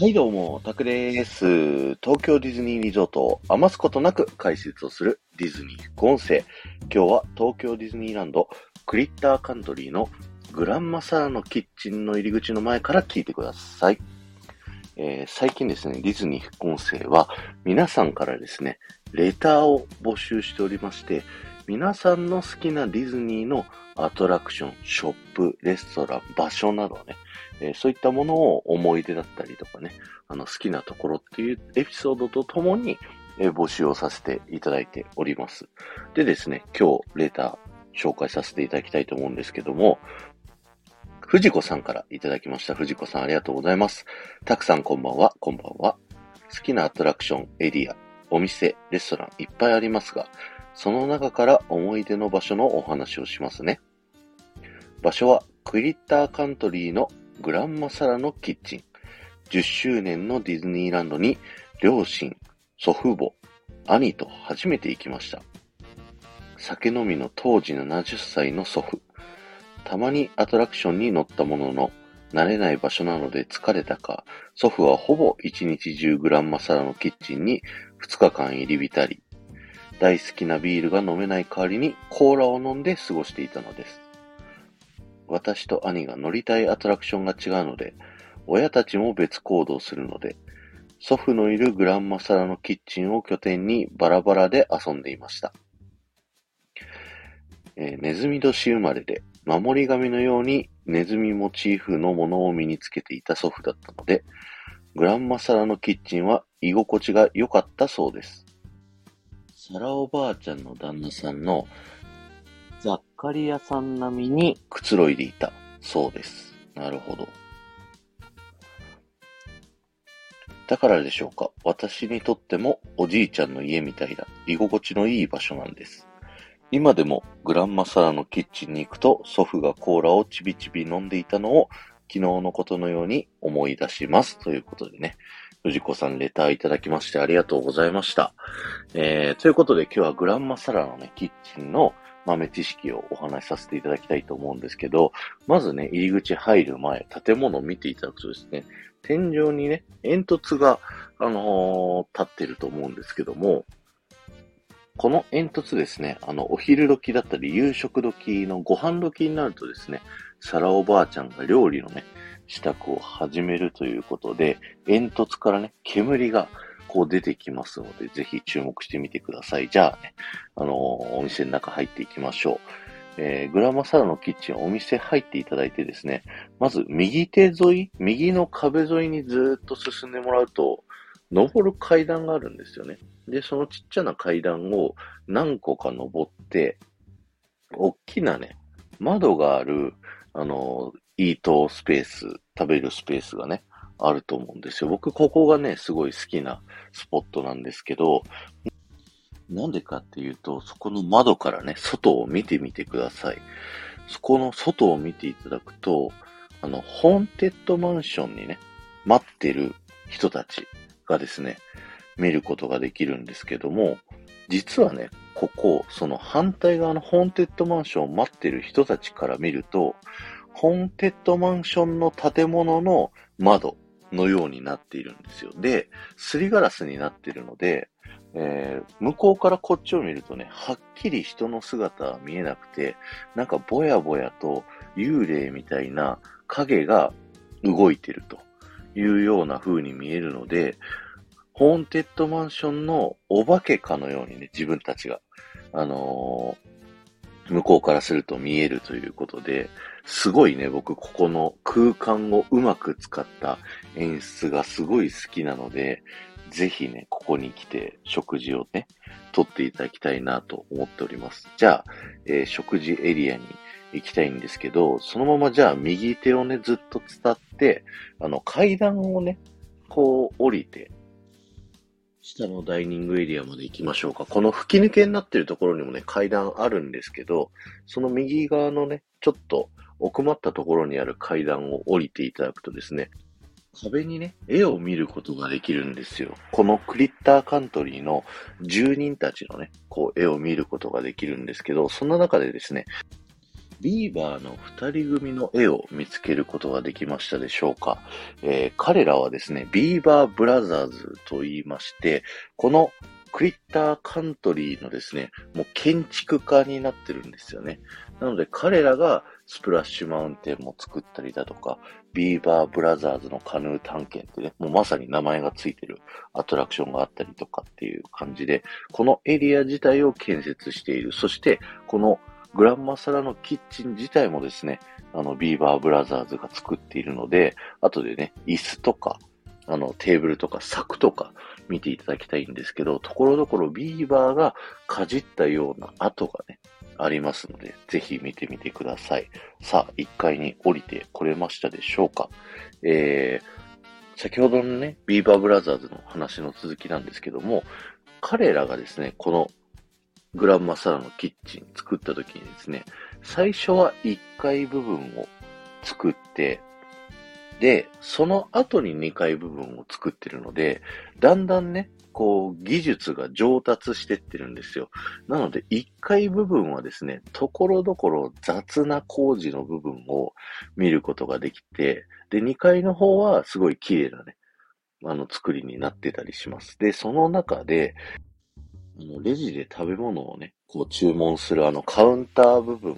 はいどうも、タクです。東京ディズニーリゾートを余すことなく解説をするディズニー副音声。今日は東京ディズニーランドクリッターカントリーのグランマサラのキッチンの入り口の前から聞いてください。えー、最近ですね、ディズニー副音声は皆さんからですね、レターを募集しておりまして、皆さんの好きなディズニーのアトラクション、ショップ、レストラン、場所などね、えー、そういったものを思い出だったりとかね、あの好きなところっていうエピソードとともに、えー、募集をさせていただいております。でですね、今日レーター紹介させていただきたいと思うんですけども、藤子さんからいただきました。藤子さんありがとうございます。たくさんこんばんは、こんばんは。好きなアトラクション、エリア、お店、レストランいっぱいありますが、その中から思い出の場所のお話をしますね。場所はクリッターカントリーのグランマサラのキッチン。10周年のディズニーランドに両親、祖父母、兄と初めて行きました。酒飲みの当時70歳の祖父。たまにアトラクションに乗ったものの、慣れない場所なので疲れたか、祖父はほぼ一日中グランマサラのキッチンに2日間入り浸り、大好きなビールが飲めない代わりにコーラを飲んで過ごしていたのです。私と兄が乗りたいアトラクションが違うので、親たちも別行動するので、祖父のいるグランマサラのキッチンを拠点にバラバラで遊んでいました。えー、ネズミ年生まれで、守り神のようにネズミモチーフのものを身につけていた祖父だったので、グランマサラのキッチンは居心地が良かったそうです。サラおばあちゃんの旦那さんのザッカリアさん並みにくつろいでいたそうです。なるほど。だからでしょうか。私にとってもおじいちゃんの家みたいな居心地のいい場所なんです。今でもグランマサラのキッチンに行くと祖父がコーラをちびちび飲んでいたのを昨日のことのように思い出します。ということでね。藤子さんレターいただきましてありがとうございました。えー、ということで今日はグランマサラのね、キッチンの豆知識をお話しさせていただきたいと思うんですけど、まずね、入り口入る前、建物を見ていただくとですね、天井にね、煙突が、あのー、立ってると思うんですけども、この煙突ですね、あの、お昼時だったり、夕食時のご飯時になるとですね、サラおばあちゃんが料理のね、支度を始めるということで、煙突からね、煙がこう出てきますので、ぜひ注目してみてください。じゃあね、あのー、お店の中入っていきましょう。えー、グラマサラのキッチン、お店入っていただいてですね、まず右手沿い、右の壁沿いにずっと進んでもらうと、登る階段があるんですよね。で、そのちっちゃな階段を何個か登って、大きなね、窓がある、あの、イートスペース、食べるスペースがね、あると思うんですよ。僕、ここがね、すごい好きなスポットなんですけど、なんでかっていうと、そこの窓からね、外を見てみてください。そこの外を見ていただくと、あの、ホーンテッドマンションにね、待ってる人たちがですね、見ることができるんですけども、実はね、ここ、その反対側のホーンテッドマンションを待ってる人たちから見ると、ホーンテッドマンションの建物の窓のようになっているんですよ。で、すりガラスになっているので、えー、向こうからこっちを見るとね、はっきり人の姿は見えなくて、なんかぼやぼやと幽霊みたいな影が動いてるというような風に見えるので、ホーンテッドマンションのお化けかのようにね、自分たちが、あのー、向こうからすると見えるということで、すごいね、僕、ここの空間をうまく使った演出がすごい好きなので、ぜひね、ここに来て食事をね、とっていただきたいなと思っております。じゃあ、えー、食事エリアに行きたいんですけど、そのままじゃあ右手をね、ずっと伝って、あの階段をね、こう降りて、下のダイニングエリアまで行きましょうか。この吹き抜けになってるところにもね、階段あるんですけど、その右側のね、ちょっと奥まったところにある階段を降りていただくとですね、壁にね、絵を見ることができるんですよ。このクリッターカントリーの住人たちのね、こう絵を見ることができるんですけど、そんな中でですね、ビーバーの二人組の絵を見つけることができましたでしょうか、えー、彼らはですね、ビーバーブラザーズと言いまして、このクリッターカントリーのですね、もう建築家になってるんですよね。なので彼らがスプラッシュマウンテンも作ったりだとか、ビーバーブラザーズのカヌー探検ってね、もうまさに名前がついてるアトラクションがあったりとかっていう感じで、このエリア自体を建設している。そして、このグランマサラのキッチン自体もですね、あの、ビーバーブラザーズが作っているので、後でね、椅子とか、あの、テーブルとか柵とか見ていただきたいんですけど、ところどころビーバーがかじったような跡がね、ありますので、ぜひ見てみてください。さあ、1階に降りてこれましたでしょうかえー、先ほどのね、ビーバーブラザーズの話の続きなんですけども、彼らがですね、このグランマサラのキッチン作った時にですね、最初は1階部分を作って、で、その後に2階部分を作ってるので、だんだんね、こう、技術が上達してってるんですよ。なので、1階部分はですね、ところどころ雑な工事の部分を見ることができて、で、2階の方はすごい綺麗なね、あの、作りになってたりします。で、その中で、レジで食べ物をね、こう注文するあのカウンター部分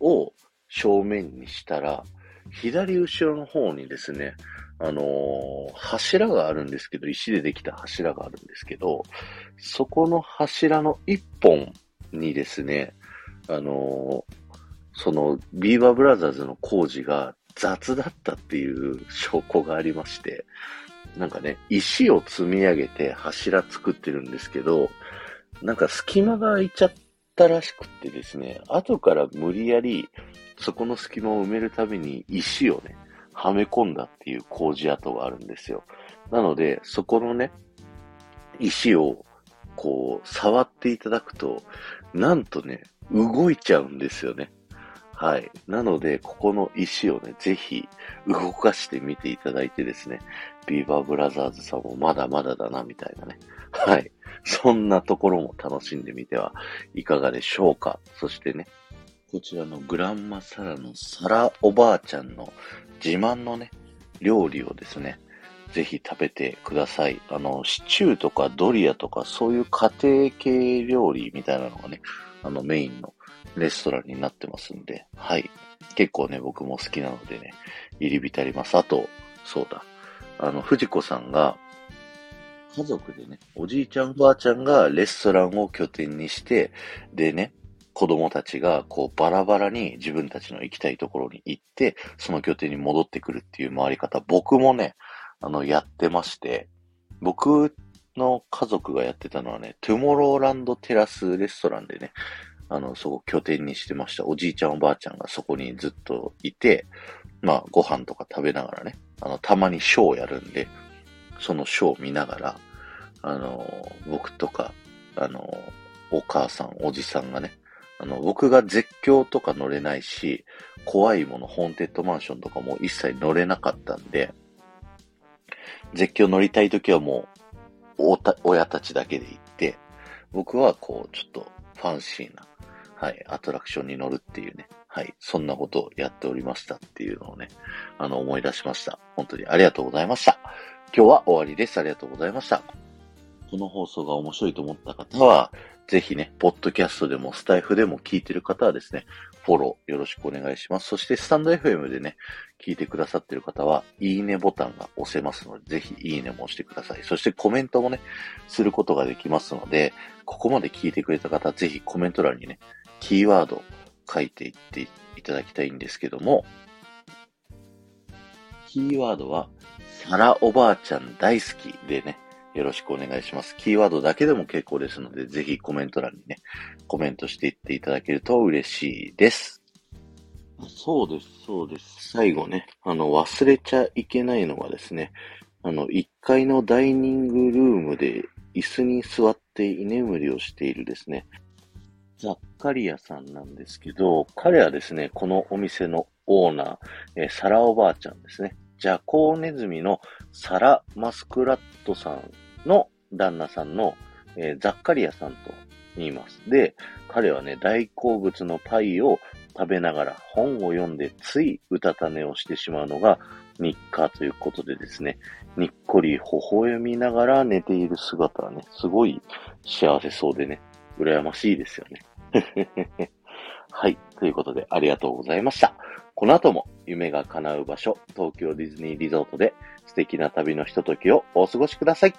を正面にしたら、左後ろの方にですね、あのー、柱があるんですけど、石でできた柱があるんですけど、そこの柱の一本にですね、あのー、そのビーバーブラザーズの工事が雑だったっていう証拠がありまして、なんかね、石を積み上げて柱作ってるんですけど、なんか隙間が空いちゃったらしくってですね、後から無理やりそこの隙間を埋めるために石をね、はめ込んだっていう工事跡があるんですよ。なので、そこのね、石をこう、触っていただくと、なんとね、動いちゃうんですよね。はい。なので、ここの石をね、ぜひ動かしてみていただいてですね、ビーバーブラザーズさんもまだまだだな、みたいなね。はい。そんなところも楽しんでみてはいかがでしょうか。そしてね、こちらのグランマサラのサラおばあちゃんの自慢のね、料理をですね、ぜひ食べてください。あの、シチューとかドリアとかそういう家庭系料理みたいなのがね、あのメインのレストランになってますんで、はい。結構ね、僕も好きなのでね、入り浸ります。あと、そうだ。あの、藤子さんが、家族でね、おじいちゃんおばあちゃんがレストランを拠点にして、でね、子供たちがこうバラバラに自分たちの行きたいところに行って、その拠点に戻ってくるっていう回り方、僕もね、あの、やってまして、僕の家族がやってたのはね、トゥモローランドテラスレストランでね、あの、そこ拠点にしてました。おじいちゃんおばあちゃんがそこにずっといて、まあ、ご飯とか食べながらね、あの、たまにショーをやるんで、そのショーを見ながら、あの、僕とか、あの、お母さん、おじさんがね、あの、僕が絶叫とか乗れないし、怖いもの、ホーンテッドマンションとかも一切乗れなかったんで、絶叫乗りたいときはもう、おた親たちだけで行って、僕はこう、ちょっとファンシーな、はい、アトラクションに乗るっていうね、はい、そんなことをやっておりましたっていうのをね、あの、思い出しました。本当にありがとうございました。今日は終わりです。ありがとうございました。この放送が面白いと思った方は、ぜひね、ポッドキャストでもスタイフでも聞いてる方はですね、フォローよろしくお願いします。そしてスタンド FM でね、聞いてくださってる方は、いいねボタンが押せますので、ぜひいいねも押してください。そしてコメントもね、することができますので、ここまで聞いてくれた方は、ぜひコメント欄にね、キーワード書いていっていただきたいんですけども、キーワードは、サラおばあちゃん大好きでね、よろしくお願いします。キーワードだけでも結構ですので、ぜひコメント欄にね、コメントしていっていただけると嬉しいです。そうです、そうです。最後ね、あの、忘れちゃいけないのはですね、あの、1階のダイニングルームで椅子に座って居眠りをしているですね、ザッカリアさんなんですけど、彼はですね、このお店のオーナー、えー、サラおばあちゃんですね。ジャコウネズミのサラ・マスクラットさんの旦那さんの、えー、ザッカリアさんと言います。で、彼はね、大好物のパイを食べながら本を読んでついうたた寝をしてしまうのが日課ということでですね、にっこり微笑みながら寝ている姿はね、すごい幸せそうでね、羨ましいですよね。はい。ということで、ありがとうございました。この後も夢が叶う場所、東京ディズニーリゾートで素敵な旅のひとときをお過ごしください。